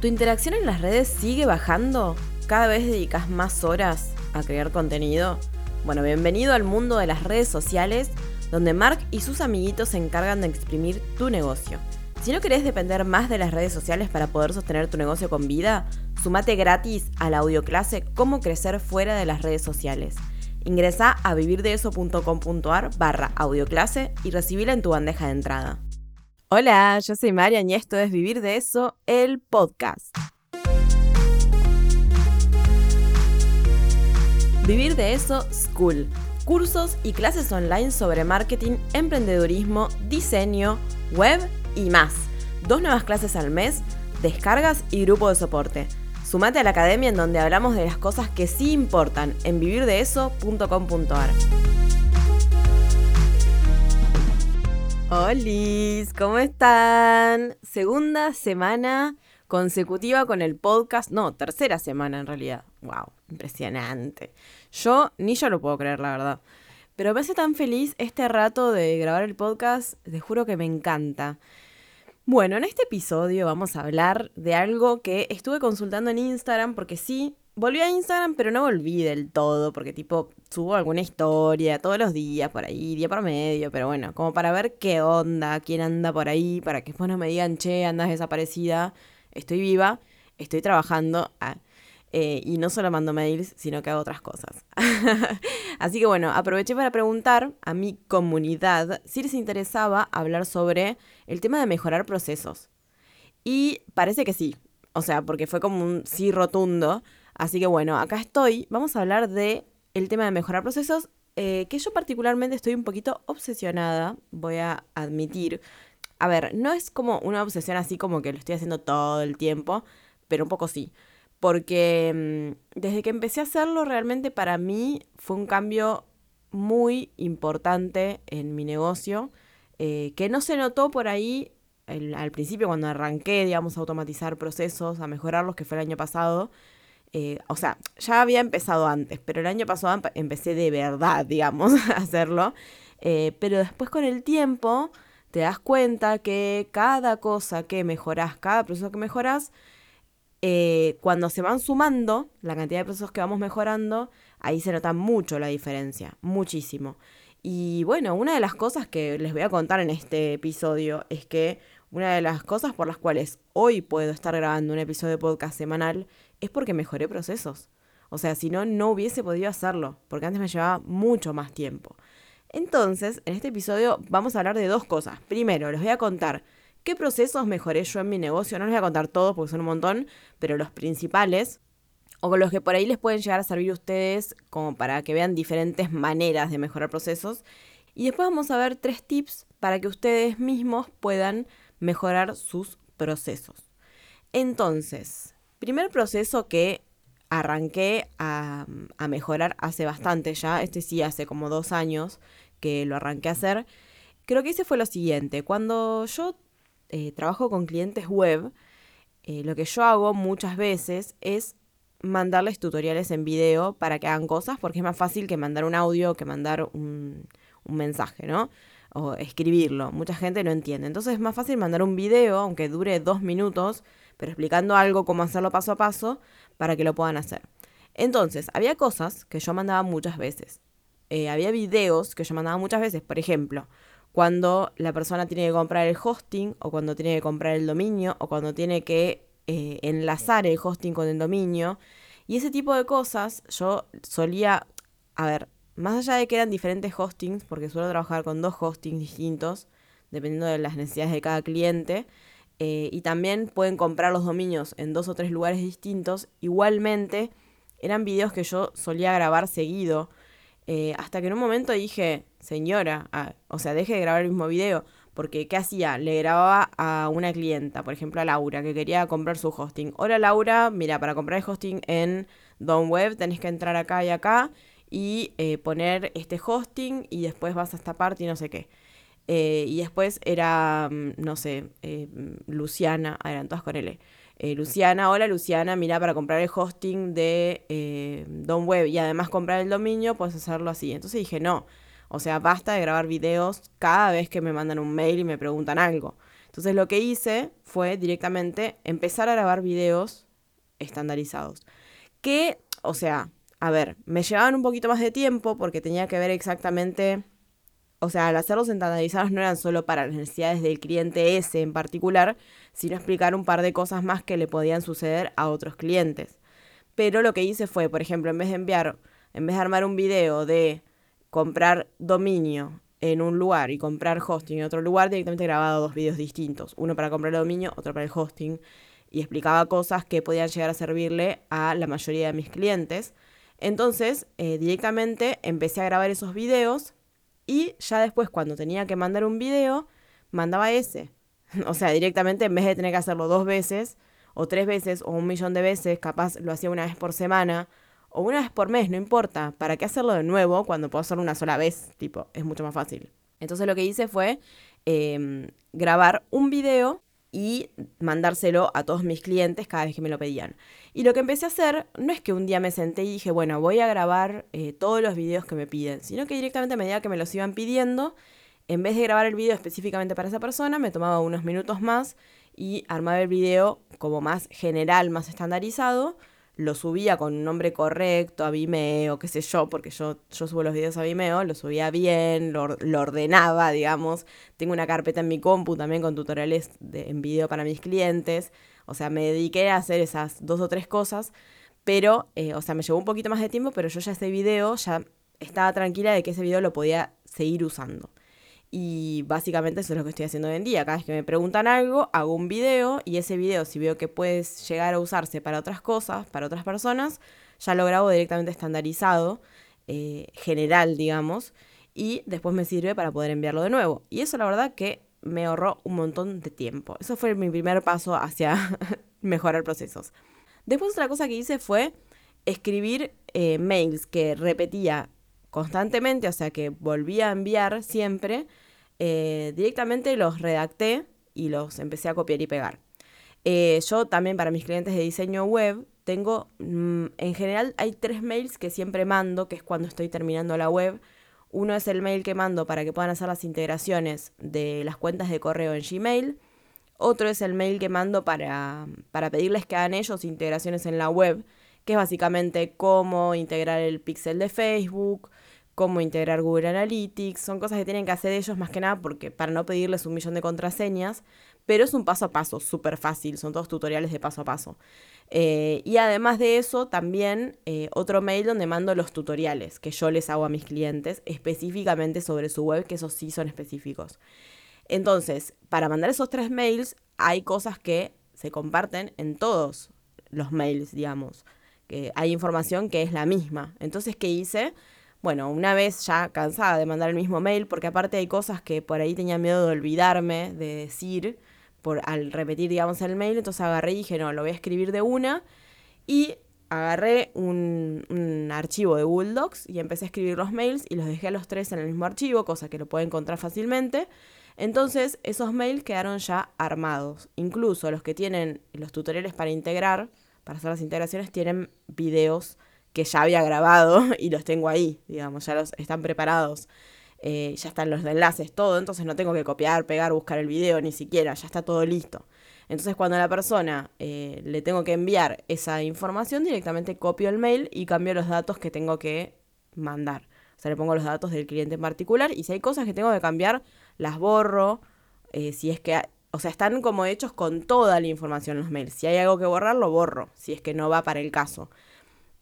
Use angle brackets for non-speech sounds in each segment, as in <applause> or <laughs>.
¿Tu interacción en las redes sigue bajando? ¿Cada vez dedicas más horas a crear contenido? Bueno, bienvenido al mundo de las redes sociales, donde Mark y sus amiguitos se encargan de exprimir tu negocio. Si no querés depender más de las redes sociales para poder sostener tu negocio con vida, sumate gratis a la audioclase Cómo crecer fuera de las redes sociales. Ingresa a vivirdeeso.com.ar barra audioclase y recibila en tu bandeja de entrada. Hola, yo soy Marian y esto es Vivir de Eso, el podcast. Vivir de Eso School. Cursos y clases online sobre marketing, emprendedurismo, diseño, web y más. Dos nuevas clases al mes, descargas y grupo de soporte. Sumate a la academia en donde hablamos de las cosas que sí importan en vivirdeeso.com.ar. Hola, ¿cómo están? Segunda semana consecutiva con el podcast. No, tercera semana en realidad. ¡Wow! Impresionante. Yo ni yo lo puedo creer, la verdad. Pero me hace tan feliz este rato de grabar el podcast. Te juro que me encanta. Bueno, en este episodio vamos a hablar de algo que estuve consultando en Instagram porque sí, volví a Instagram, pero no volví del todo, porque tipo subo alguna historia todos los días por ahí, día por medio, pero bueno, como para ver qué onda, quién anda por ahí, para que después no me digan, che, andas desaparecida, estoy viva, estoy trabajando. Ah, eh, y no solo mando mails, sino que hago otras cosas. <laughs> Así que bueno, aproveché para preguntar a mi comunidad si les interesaba hablar sobre el tema de mejorar procesos. Y parece que sí, o sea, porque fue como un sí rotundo. Así que bueno, acá estoy. Vamos a hablar de el tema de mejorar procesos, eh, que yo particularmente estoy un poquito obsesionada, voy a admitir. A ver, no es como una obsesión así como que lo estoy haciendo todo el tiempo, pero un poco sí. Porque mm, desde que empecé a hacerlo, realmente para mí fue un cambio muy importante en mi negocio, eh, que no se notó por ahí al principio cuando arranqué, digamos, a automatizar procesos, a mejorarlos, que fue el año pasado. Eh, o sea, ya había empezado antes, pero el año pasado empecé de verdad, digamos, <laughs> a hacerlo. Eh, pero después con el tiempo te das cuenta que cada cosa que mejoras, cada proceso que mejoras, eh, cuando se van sumando la cantidad de procesos que vamos mejorando, ahí se nota mucho la diferencia, muchísimo. Y bueno, una de las cosas que les voy a contar en este episodio es que una de las cosas por las cuales hoy puedo estar grabando un episodio de podcast semanal es porque mejoré procesos. O sea, si no, no hubiese podido hacerlo, porque antes me llevaba mucho más tiempo. Entonces, en este episodio vamos a hablar de dos cosas. Primero, les voy a contar qué procesos mejoré yo en mi negocio. No les voy a contar todos porque son un montón, pero los principales, o con los que por ahí les pueden llegar a servir a ustedes como para que vean diferentes maneras de mejorar procesos. Y después vamos a ver tres tips para que ustedes mismos puedan mejorar sus procesos. Entonces, Primer proceso que arranqué a, mejorar hace bastante ya, este sí hace como dos años que lo arranqué a hacer, creo que ese fue lo siguiente, cuando yo eh, trabajo con clientes web, eh, lo que yo hago muchas veces es mandarles tutoriales en video para que hagan cosas, porque es más fácil que mandar un audio que mandar un mensaje, ¿no? O escribirlo. Mucha gente no entiende. Entonces es más fácil mandar un video, aunque dure dos minutos, pero explicando algo, cómo hacerlo paso a paso, para que lo puedan hacer. Entonces, había cosas que yo mandaba muchas veces. Eh, había videos que yo mandaba muchas veces, por ejemplo, cuando la persona tiene que comprar el hosting, o cuando tiene que comprar el dominio, o cuando tiene que eh, enlazar el hosting con el dominio. Y ese tipo de cosas yo solía, a ver, más allá de que eran diferentes hostings, porque suelo trabajar con dos hostings distintos, dependiendo de las necesidades de cada cliente, eh, y también pueden comprar los dominios en dos o tres lugares distintos. Igualmente, eran videos que yo solía grabar seguido. Eh, hasta que en un momento dije, señora, ah, o sea, deje de grabar el mismo video. Porque, ¿qué hacía? Le grababa a una clienta, por ejemplo a Laura, que quería comprar su hosting. Hola Laura, mira, para comprar el hosting en Don Web tenés que entrar acá y acá y eh, poner este hosting y después vas a esta parte y no sé qué. Eh, y después era, mm, no sé, eh, Luciana, ah, eran todas con L. Eh, Luciana, hola Luciana, mira, para comprar el hosting de Don Web y además comprar el dominio, puedes hacerlo así. Entonces dije, no, o sea, basta de grabar videos cada vez que me mandan un mail y me preguntan algo. Entonces lo que hice fue directamente empezar a grabar videos estandarizados. Que, o sea, a ver, me llevaban un poquito más de tiempo porque tenía que ver exactamente, o sea, al hacerlos estandarizados no eran solo para las necesidades del cliente ese en particular, sino explicar un par de cosas más que le podían suceder a otros clientes. Pero lo que hice fue, por ejemplo, en vez de enviar, en vez de armar un video de comprar dominio en un lugar y comprar hosting en otro lugar, directamente grababa dos videos distintos, uno para comprar el dominio, otro para el hosting, y explicaba cosas que podían llegar a servirle a la mayoría de mis clientes. Entonces, eh, directamente empecé a grabar esos videos y ya después, cuando tenía que mandar un video, mandaba ese. <laughs> o sea, directamente en vez de tener que hacerlo dos veces, o tres veces, o un millón de veces, capaz lo hacía una vez por semana, o una vez por mes, no importa. ¿Para qué hacerlo de nuevo cuando puedo hacerlo una sola vez? Tipo, es mucho más fácil. Entonces lo que hice fue em, grabar un video y mandárselo a todos mis clientes cada vez que me lo pedían. Y lo que empecé a hacer no es que un día me senté y dije, bueno, voy a grabar eh, todos los videos que me piden, sino que directamente a medida que me los iban pidiendo, en vez de grabar el video específicamente para esa persona, me tomaba unos minutos más y armaba el video como más general, más estandarizado, lo subía con un nombre correcto a Vimeo, qué sé yo, porque yo, yo subo los videos a Vimeo, lo subía bien, lo, ordenaba, digamos. Tengo una carpeta en mi compu también con tutoriales de, en video para mis clientes. O sea, me dediqué a hacer esas dos o tres cosas, pero, eh, o sea, me llevó un poquito más de tiempo, pero yo ya ese video, ya estaba tranquila de que ese video lo podía seguir usando. Y básicamente eso es lo que estoy haciendo hoy en día. Cada vez que me preguntan algo, hago un video y ese video, si veo que puede llegar a usarse para otras cosas, para otras personas, ya lo grabo directamente estandarizado, eh, general, digamos, y después me sirve para poder enviarlo de nuevo. Y eso la verdad que me ahorró un montón de tiempo. Eso fue mi primer paso hacia <laughs> mejorar procesos. Después otra cosa que hice fue escribir eh, mails que repetía constantemente, o sea que volví a enviar siempre, eh, directamente los redacté y los empecé a copiar y pegar. Eh, yo también para mis clientes de diseño web tengo, mm, en general hay tres mails que siempre mando, que es cuando estoy terminando la web. Uno es el mail que mando para que puedan hacer las integraciones de las cuentas de correo en Gmail. Otro es el mail que mando para, para pedirles que hagan ellos integraciones en la web, que es básicamente cómo integrar el pixel de Facebook, cómo integrar Google Analytics, son cosas que tienen que hacer ellos más que nada porque para no pedirles un millón de contraseñas, pero es un paso a paso, súper fácil, son todos tutoriales de paso a paso. Eh, y además de eso, también eh, otro mail donde mando los tutoriales que yo les hago a mis clientes específicamente sobre su web, que esos sí son específicos. Entonces, para mandar esos tres mails, hay cosas que se comparten en todos los mails, digamos. Que hay información que es la misma. Entonces, ¿qué hice? Bueno, una vez ya cansada de mandar el mismo mail, porque aparte hay cosas que por ahí tenía miedo de olvidarme de decir por, al repetir, digamos, el mail, entonces agarré y dije, no, lo voy a escribir de una. Y agarré un, un, archivo de Google Docs y empecé a escribir los mails y los dejé a los tres en el mismo archivo, cosa que lo puedo encontrar fácilmente. Entonces, esos mails quedaron ya armados. Incluso los que tienen los tutoriales para integrar, para hacer las integraciones, tienen videos que ya había grabado <laughs> y los tengo ahí, digamos, ya los están preparados. Eh, ya están los enlaces, todo, entonces no tengo que copiar, pegar, buscar el video, ni siquiera, ya está todo listo. Entonces cuando a la persona eh, le tengo que enviar esa información, directamente copio el mail y cambio los datos que tengo que mandar. O sea, le pongo los datos del cliente en particular y si hay cosas que tengo que cambiar, las borro. Eh, si es que, o sea, están como hechos con toda la información los mails. Si hay algo que borrar, lo borro, si es que no va para el caso.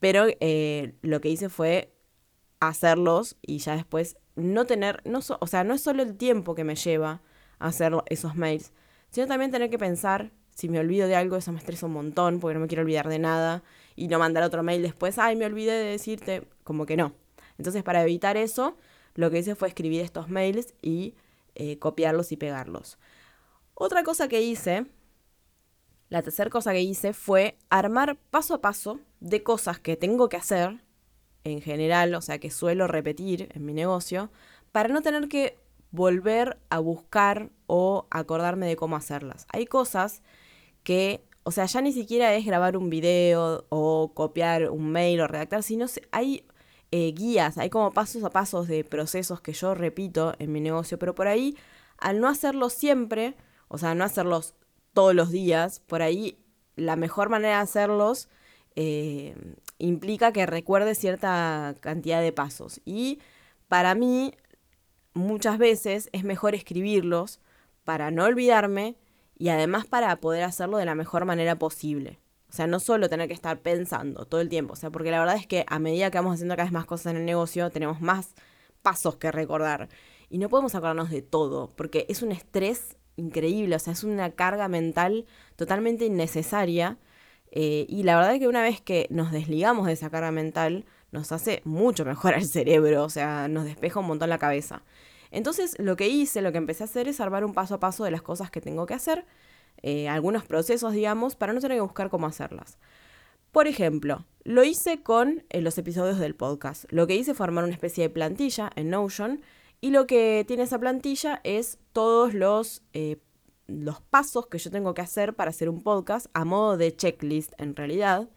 Pero eh, lo que hice fue hacerlos y ya después no tener, no o sea, no es solo el tiempo que me lleva hacer esos mails, sino también tener que pensar, si me olvido de algo, eso me estresa un montón, porque no me quiero olvidar de nada, y no mandar otro mail después, ay, me olvidé de decirte, como que no. Entonces, para evitar eso, lo que hice fue escribir estos mails y eh, copiarlos y pegarlos. Otra cosa que hice la tercera cosa que hice fue armar paso a paso de cosas que tengo que hacer en general, o sea, que suelo repetir en mi negocio, para no tener que volver a buscar o acordarme de cómo hacerlas. Hay cosas que, o sea, ya ni siquiera es grabar un video o copiar un mail o redactar, sino hay eh, guías, hay como pasos a pasos de procesos que yo repito en mi negocio, pero por ahí, al no hacerlo siempre, O sea, no hacerlos todos los días. Por ahí, la mejor manera de hacerlos eh, implica que recuerde cierta cantidad de pasos. Y para mí, muchas veces es mejor escribirlos para no olvidarme y además para poder hacerlo de la mejor manera posible. O sea, no solo tener que estar pensando todo el tiempo, o sea, porque la verdad es que a medida que vamos haciendo cada vez más cosas en el negocio, tenemos más pasos que recordar. Y no podemos acordarnos de todo, porque es un estrés increíble, o sea, es una carga mental totalmente innecesaria. Eh, y la verdad es que una vez que nos desligamos de esa carga mental, nos hace mucho mejor al cerebro, o sea, nos despeja un montón la cabeza. Entonces, lo que hice, lo que empecé a hacer es armar un paso a paso de las cosas que tengo que hacer, eh, algunos procesos, digamos, para no tener que buscar cómo hacerlas. Por ejemplo, lo hice con eh, los episodios del podcast. Lo que hice fue armar una especie de plantilla en Notion y lo que tiene esa plantilla es todos los, eh, los pasos que yo tengo que hacer para hacer un podcast a modo de checklist en realidad.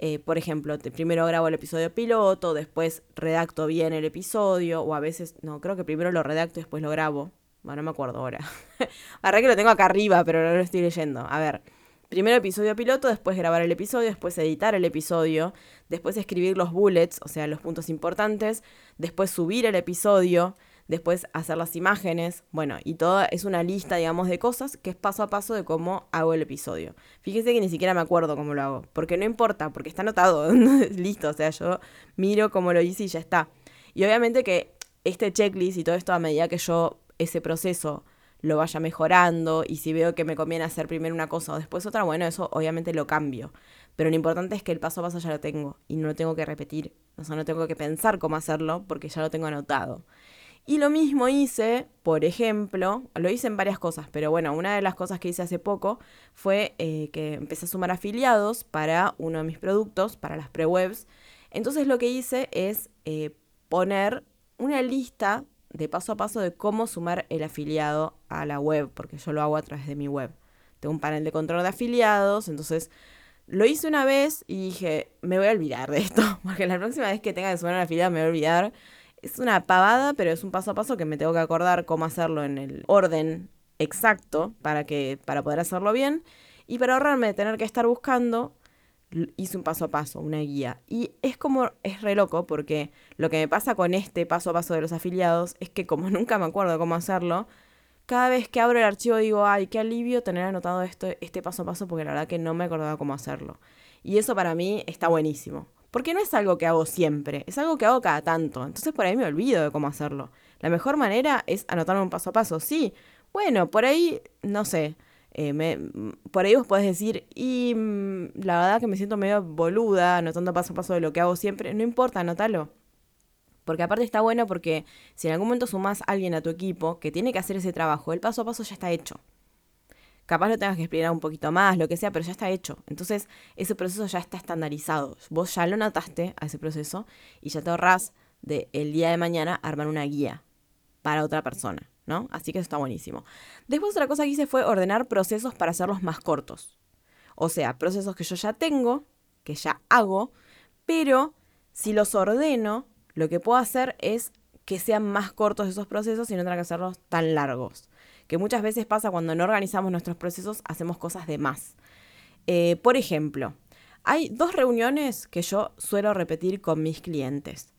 Eh, por ejemplo, primero grabo el episodio piloto, después redacto bien el episodio, o a veces, no, creo que primero lo redacto y después lo grabo. Bueno, no me acuerdo ahora. <laughs> Ahora que lo tengo acá arriba, pero no lo estoy leyendo. A ver, primero episodio piloto, después grabar el episodio, después editar el episodio, después escribir los bullets, o sea, los puntos importantes, después subir el episodio, después hacer las imágenes, bueno, y toda es una lista, digamos, de cosas que es paso a paso de cómo hago el episodio. Fíjense que ni siquiera me acuerdo cómo lo hago, porque no importa, porque está anotado, <laughs> listo, o sea, yo miro cómo lo hice y ya está. Y obviamente que este checklist y todo esto a medida que yo ese proceso lo vaya mejorando y si veo que me conviene hacer primero una cosa o después otra, bueno, eso obviamente lo cambio. Pero lo importante es que el paso a paso ya lo tengo y no lo tengo que repetir. O sea, no tengo que pensar cómo hacerlo porque ya lo tengo anotado. Y lo mismo hice, por ejemplo, lo hice en varias cosas, pero bueno, una de las cosas que hice hace poco fue eh, que empecé a sumar afiliados para uno de mis productos, para las pre-webs. Entonces lo que hice es eh, poner una lista de paso a paso de cómo sumar el afiliado a la web, porque yo lo hago a través de mi web. Tengo un panel de control de afiliados, entonces lo hice una vez y dije, me voy a olvidar de esto, <laughs> porque la próxima vez que tenga que sumar un afiliado me voy a olvidar. Es una pavada, pero es un paso a paso que me tengo que acordar cómo hacerlo en el orden exacto para, que, para poder hacerlo bien y para ahorrarme de tener que estar buscando hice un paso a paso, una guía. Y es como, es re loco porque lo que me pasa con este paso a paso de los afiliados es que como <laughs> nunca me acuerdo cómo hacerlo, cada vez que abro el archivo digo, ay, qué alivio tener anotado esto, este paso a paso porque la verdad que no me acordaba cómo hacerlo. Y eso para mí está buenísimo. Porque no es algo que hago siempre, es algo que hago cada tanto. Entonces por ahí me olvido de cómo hacerlo. La mejor manera es anotarlo un paso a paso. Sí, bueno, por ahí, no sé, eh, me, por ahí vos podés decir, y mm, la verdad que me siento medio boluda, anotando paso a paso de lo que hago siempre. No importa, anótalo. Porque aparte está bueno porque si en algún momento sumás a alguien a tu equipo que tiene que hacer ese trabajo, el paso a paso ya está hecho. Capaz lo tengas que explicar un poquito más, lo que sea, pero ya está hecho. Entonces, ese proceso ya está estandarizado. Vos ya lo notaste a ese proceso y ya te ahorrás de el día de mañana armar una guía para otra persona. ¿no? Así que eso está buenísimo. Después otra cosa que hice fue ordenar procesos para hacerlos más cortos. O sea, procesos que yo ya tengo, que ya hago, pero si los ordeno, lo que puedo hacer es que sean más cortos esos procesos y no tener que hacerlos tan largos. Que muchas veces pasa cuando no organizamos nuestros procesos, hacemos cosas de más. Eh, por ejemplo, hay dos reuniones que yo suelo repetir con mis clientes.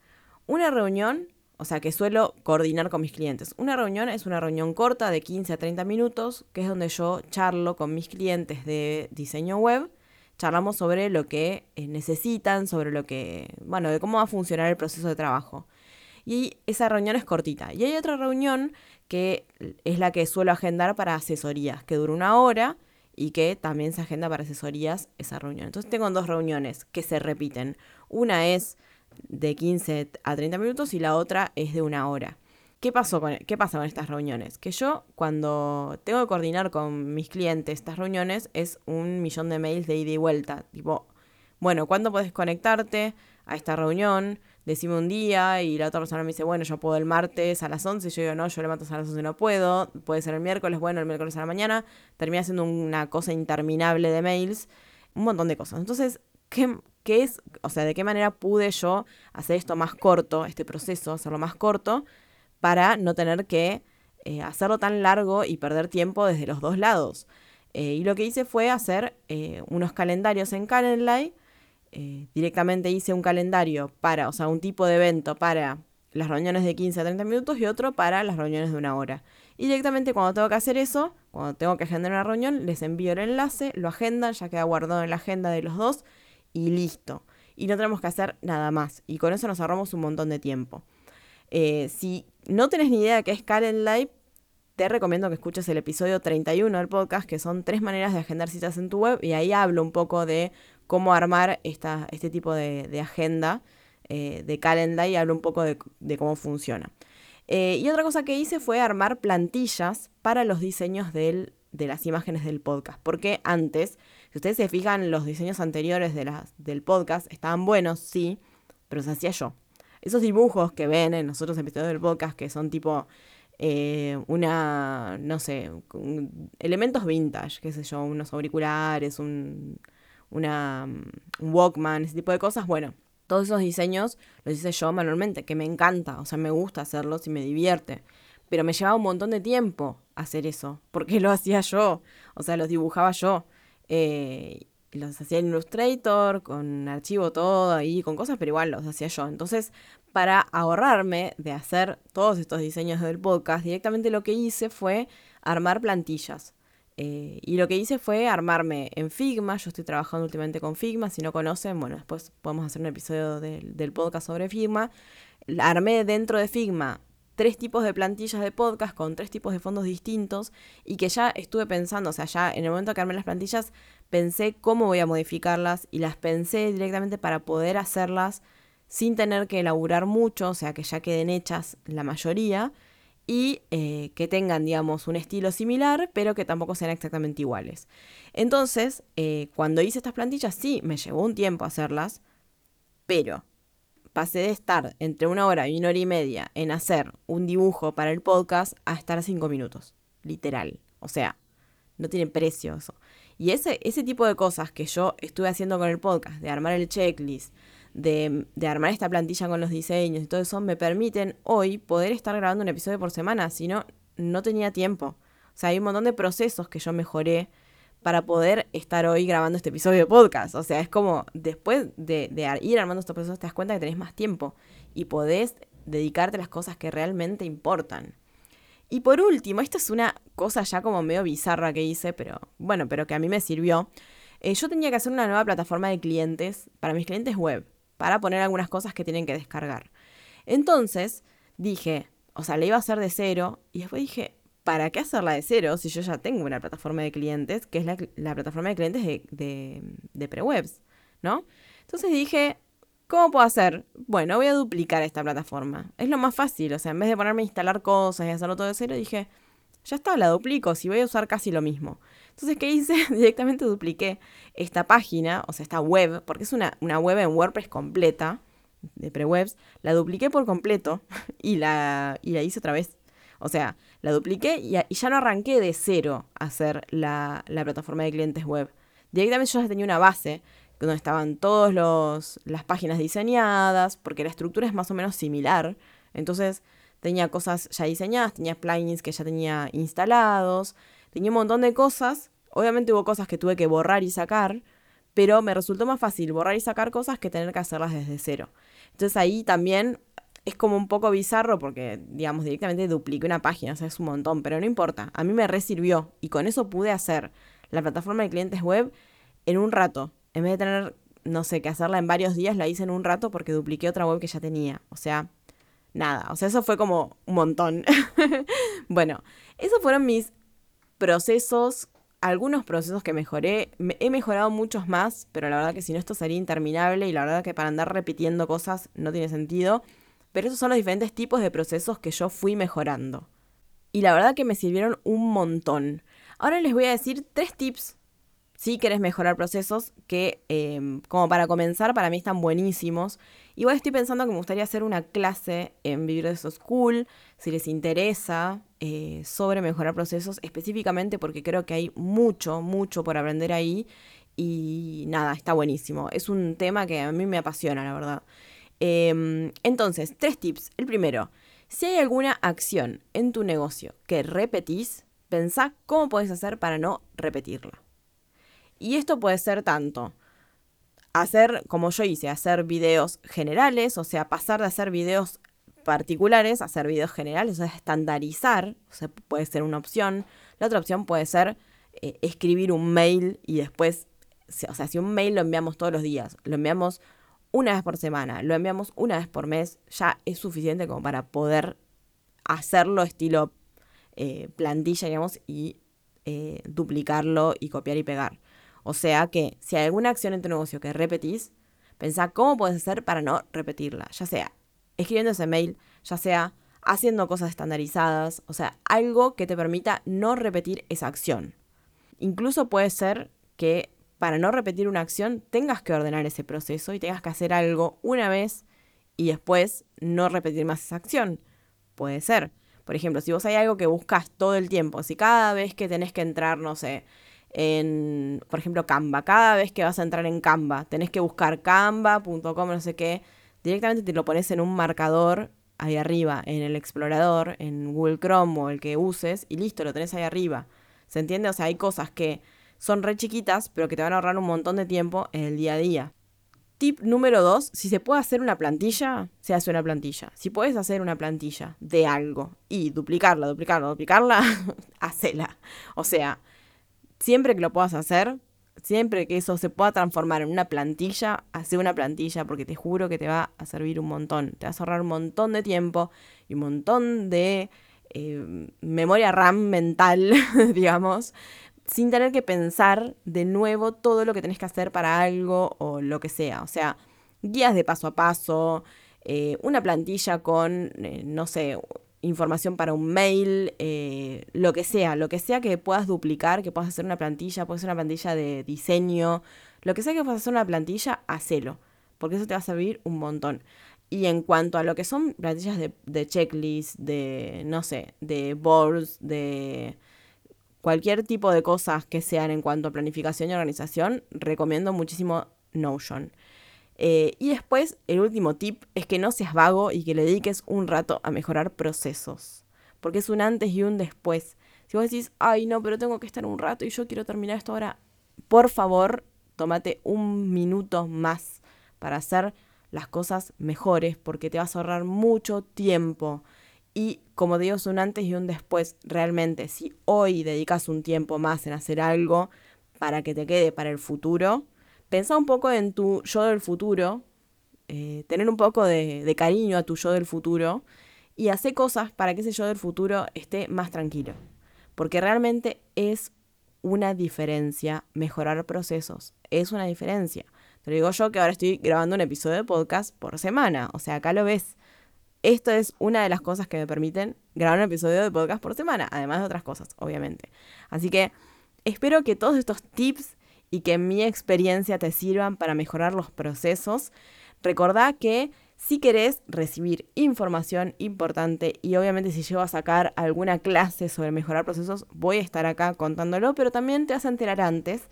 Una reunión o sea, que suelo coordinar con mis clientes. Una reunión es una reunión corta de 15 a 30 minutos, que es donde yo charlo con mis clientes de diseño web. Charlamos sobre lo que eh, necesitan, sobre lo que, bueno, de cómo va a funcionar el proceso de trabajo. Y esa reunión es cortita. Y hay otra reunión que es la que suelo agendar para asesorías, que dura una hora y que también se agenda para asesorías esa reunión. Entonces tengo dos reuniones que se repiten. Una es de 15 a 30 minutos y la otra es de una hora. ¿Qué, pasó con, ¿Qué pasa con estas reuniones? Que yo cuando tengo que coordinar con mis clientes estas reuniones es un millón de mails de ida y vuelta. Tipo, bueno, ¿cuándo puedes conectarte a esta reunión? Decime un día y la otra persona me dice, bueno, yo puedo el martes a las 11. Y yo digo, no, yo le mato a las 11 no puedo. Puede ser el miércoles, bueno, el miércoles a la mañana. Termina siendo una cosa interminable de mails. Un montón de cosas. Entonces, ¿qué, qué es, o sea, de qué manera pude yo hacer esto más corto, este proceso, hacerlo más corto, para no tener que eh, hacerlo tan largo y perder tiempo desde los dos lados. Eh, y lo que hice fue hacer unos calendarios en Calendly. Directamente hice un calendario para, o sea, un tipo de evento para las reuniones de 15 a 30 minutos y otro para las reuniones de una hora. Y directamente cuando tengo que hacer eso, cuando tengo que agendar una reunión, les envío el enlace, lo agendan, ya queda guardado en la agenda de los dos y listo. Y no tenemos que hacer nada más. Y con eso nos ahorramos un montón de tiempo. Eh, si no tenés ni idea de qué es Calendly, te recomiendo que escuches el episodio 31 del podcast, que son tres maneras de agendar citas en tu web. Y ahí hablo un poco de cómo armar esta, este tipo de, agenda eh, de Calendly y hablo un poco de, cómo funciona. Eh, y otra cosa que hice fue armar plantillas para los diseños de las imágenes del podcast. Porque antes si ustedes se fijan, los diseños anteriores de las, del podcast estaban buenos, sí, pero los hacía yo. Esos dibujos que ven en los otros episodios del podcast, que son tipo eh, una, no sé, elementos vintage, qué sé yo, unos auriculares, un, una, un Walkman, ese tipo de cosas, bueno, todos esos diseños los hice yo manualmente, que me encanta, o sea, me gusta hacerlos y me divierte. Pero me llevaba un montón de tiempo hacer eso, porque <laughs> lo hacía yo, o sea, los dibujaba yo. Eh, los hacía en Illustrator, con archivo todo ahí, con cosas, pero igual los hacía yo. Entonces, para ahorrarme de hacer todos estos diseños del podcast, directamente lo que hice fue armar plantillas. Eh, y lo que hice fue armarme en Figma. Yo estoy trabajando últimamente con Figma. Si no conocen, bueno, después podemos hacer un episodio del, podcast sobre Figma. Armé dentro de Figma tres tipos de plantillas de podcast con tres tipos de fondos distintos y que ya estuve pensando, o sea, ya en el momento que armé las plantillas pensé cómo voy a modificarlas y las pensé directamente para poder hacerlas sin tener que elaborar mucho, o sea, que ya queden hechas la mayoría y eh, que tengan, digamos, un estilo similar, pero que tampoco sean exactamente iguales. Entonces, eh, cuando hice estas plantillas, sí, me llevó un tiempo hacerlas, pero pasé de estar entre una hora y una hora y media en hacer un dibujo para el podcast a estar cinco minutos. Literal. O sea, no tiene precio eso. Y ese, ese tipo de cosas que yo estuve haciendo con el podcast, de armar el checklist, de, armar esta plantilla con los diseños y todo eso, me permiten hoy poder estar grabando un episodio por semana. Si no, no tenía tiempo. O sea, hay un montón de procesos que yo mejoré para poder estar hoy grabando este episodio de podcast. O sea, es como después de, ir armando estos procesos te das cuenta que tenés más tiempo y podés dedicarte a las cosas que realmente importan. Y por último, esta es una cosa ya como medio bizarra que hice, pero bueno, pero que a mí me sirvió. Eh, yo tenía que hacer una nueva plataforma de clientes para mis clientes web, para poner algunas cosas que tienen que descargar. Entonces dije, o sea, le iba a hacer de cero y después dije, ¿para qué hacerla de cero si yo ya tengo una plataforma de clientes, que es la, plataforma de clientes de, de, de prewebs, ¿no? Entonces dije, ¿cómo puedo hacer? Bueno, voy a duplicar esta plataforma. Es lo más fácil, o sea, en vez de ponerme a instalar cosas y hacerlo todo de cero, dije, ya está, la duplico, si voy a usar casi lo mismo. Entonces, ¿qué hice? <laughs> Directamente dupliqué esta página, o sea, esta web, porque es una, una web en WordPress completa, de prewebs, la dupliqué por completo <laughs> y la, y la hice otra vez o sea, la dupliqué y, ya no arranqué de cero a hacer la, plataforma de clientes web. Directamente yo ya tenía una base donde estaban todas las páginas diseñadas, porque la estructura es más o menos similar. Entonces tenía cosas ya diseñadas, tenía plugins que ya tenía instalados, tenía un montón de cosas. Obviamente hubo cosas que tuve que borrar y sacar, pero me resultó más fácil borrar y sacar cosas que tener que hacerlas desde cero. Entonces ahí también es como un poco bizarro porque, digamos, directamente dupliqué una página, o sea, es un montón, pero no importa, a mí me resirvió y con eso pude hacer la plataforma de clientes web en un rato. En vez de tener, no sé, que hacerla en varios días, la hice en un rato porque dupliqué otra web que ya tenía. O sea, nada, o sea, eso fue como un montón. <laughs> bueno, esos fueron mis procesos algunos procesos que mejoré, he mejorado muchos más, pero la verdad que si no esto sería interminable y la verdad que para andar repitiendo cosas no tiene sentido. Pero esos son los diferentes tipos de procesos que yo fui mejorando. Y la verdad que me sirvieron un montón. Ahora les voy a decir tres tips si querés mejorar procesos que em, como para comenzar para mí están buenísimos. Igual estoy pensando que me gustaría hacer una clase en Vivir de School, si les interesa, eh, sobre mejorar procesos específicamente porque creo que hay mucho, mucho por aprender ahí. Y nada, está buenísimo. Es un tema que a mí me apasiona, la verdad. Em, entonces, tres tips. El primero, Si hay alguna acción en tu negocio que repetís, pensá cómo puedes hacer para no repetirla. Y esto puede ser tanto hacer, como yo hice, hacer videos generales, o sea, pasar de hacer videos particulares a hacer videos generales, o sea, estandarizar, o sea, puede ser una opción. La otra opción puede ser eh, escribir un mail y después, o sea, si un mail lo enviamos todos los días, lo enviamos una vez por semana, lo enviamos una vez por mes, ya es suficiente como para poder hacerlo estilo eh, plantilla, digamos, y eh, duplicarlo y copiar y pegar. O sea que si hay alguna acción en tu negocio que repetís, pensá cómo puedes hacer para no repetirla, ya sea escribiendo ese mail, ya sea haciendo cosas estandarizadas, o sea, algo que te permita no repetir esa acción. Incluso puede ser que para no repetir una acción tengas que ordenar ese proceso y tengas que hacer algo una vez y después no repetir más esa acción. Puede ser. Por ejemplo, si vos hay algo que buscas todo el tiempo, si cada vez que tenés que entrar, no sé, en, por ejemplo, Canva, cada vez que vas a entrar en Canva, tenés que buscar canva.com, no sé qué, directamente te lo pones en un marcador ahí arriba, en el explorador, en Google Chrome o el que uses, y listo, lo tenés ahí arriba. ¿Se entiende? O sea, hay cosas que son re chiquitas, pero que te van a ahorrar un montón de tiempo en el día a día. Tip número dos, si se puede hacer una plantilla, se hace una plantilla. Si puedes hacer una plantilla de algo y duplicarla, duplicarla, duplicarla, <laughs> hacela. O sea, siempre que lo puedas hacer, siempre que eso se pueda transformar en una plantilla, hace una plantilla porque te juro que te va a servir un montón. Te vas a ahorrar un montón de tiempo y un montón de eh, memoria RAM mental, <laughs> digamos, sin tener que pensar de nuevo todo lo que tenés que hacer para algo o lo que sea. O sea, guías de paso a paso, eh, una plantilla con, eh, no sé, información para un mail, eh, lo que sea, lo que sea que puedas duplicar, que puedas hacer una plantilla, puede ser una plantilla de diseño, lo que sea que puedas hacer una plantilla, hacelo, porque eso te va a servir un montón. Y en cuanto a lo que son plantillas de, de checklist, de, no sé, de boards, de cualquier tipo de cosas que sean en cuanto a planificación y organización, recomiendo muchísimo Notion. Eh, y después, el último tip es que no seas vago y que le dediques un rato a mejorar procesos. Porque es un antes y un después. Si vos decís, ay no, pero tengo que estar un rato y yo quiero terminar esto ahora, por favor, tómate un minuto más para hacer las cosas mejores porque te vas a ahorrar mucho tiempo. Y como digo, es un antes y un después. Realmente, si hoy dedicas un tiempo más en hacer algo para que te quede para el futuro, pensá un poco en tu yo del futuro, eh, tener un poco de, de, cariño a tu yo del futuro y hacer cosas para que ese yo del futuro esté más tranquilo. Porque realmente es una diferencia mejorar procesos. Es una diferencia. Te lo digo yo que ahora estoy grabando un episodio de podcast por semana. O sea, acá lo ves esto es una de las cosas que me permiten grabar un episodio de podcast por semana, además de otras cosas, obviamente. Así que espero que todos estos tips y que mi experiencia te sirvan para mejorar los procesos. Recordá que si querés recibir información importante y obviamente si llego a sacar alguna clase sobre mejorar procesos, voy a estar acá contándolo, pero también te vas a enterar antes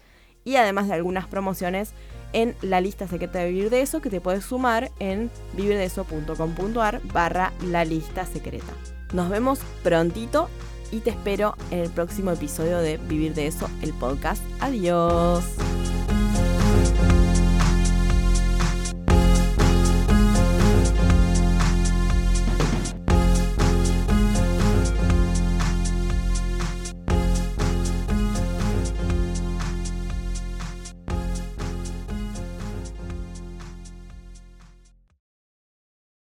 y además de algunas promociones en la lista secreta de Vivir de Eso que te puedes sumar en vivirdeeso.com.ar barra la lista secreta. Nos vemos prontito y te espero en el próximo episodio de Vivir de Eso, el podcast. Adiós.